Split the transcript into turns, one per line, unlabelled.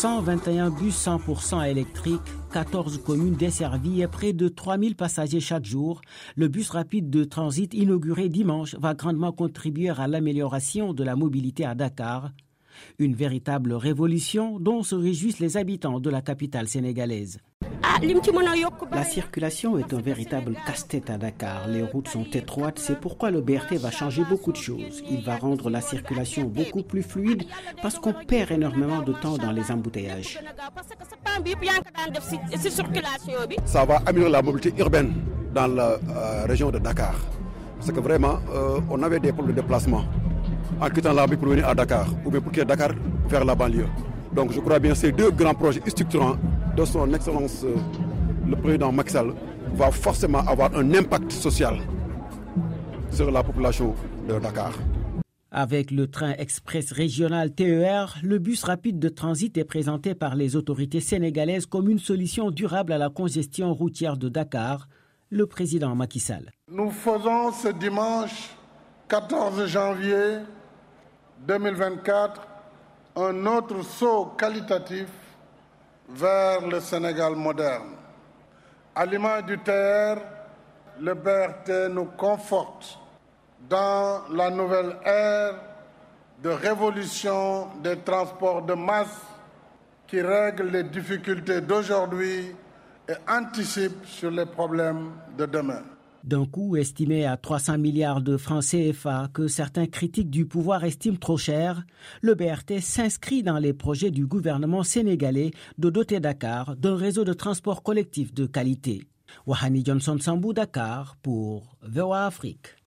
121 bus 100% électriques, 14 communes desservies et près de 3000 passagers chaque jour, le bus rapide de transit inauguré dimanche va grandement contribuer à l'amélioration de la mobilité à Dakar. Une véritable révolution dont se réjouissent les habitants de la capitale sénégalaise. La circulation est un véritable casse-tête à Dakar. Les routes sont étroites, c'est pourquoi le BRT va changer beaucoup de choses. Il va rendre la circulation beaucoup plus fluide parce qu'on perd énormément de temps dans les embouteillages.
Ça va améliorer la mobilité urbaine dans la euh, région de Dakar. Parce que vraiment, euh, on avait des problèmes de déplacement en quittant la pour venir à Dakar ou bien pour quitter Dakar vers la banlieue. Donc je crois bien que ces deux grands projets structurants de son Excellence euh, le président Maxal va forcément avoir un impact social sur la population de Dakar.
Avec le train express régional TER, le bus rapide de transit est présenté par les autorités sénégalaises comme une solution durable à la congestion routière de Dakar, le président Macky Sall.
Nous faisons ce dimanche 14 janvier 2024 un autre saut qualitatif vers le Sénégal moderne. À l'image du TR, le BRT nous conforte dans la nouvelle ère de révolution des transports de masse qui règle les difficultés d'aujourd'hui et anticipe sur les problèmes de demain
d'un coût estimé à 300 milliards de francs CFA que certains critiques du pouvoir estiment trop cher, le BRT s'inscrit dans les projets du gouvernement sénégalais de doter Dakar d'un réseau de transport collectif de qualité. Wahani Johnson Sambou Dakar pour VOA Afrique.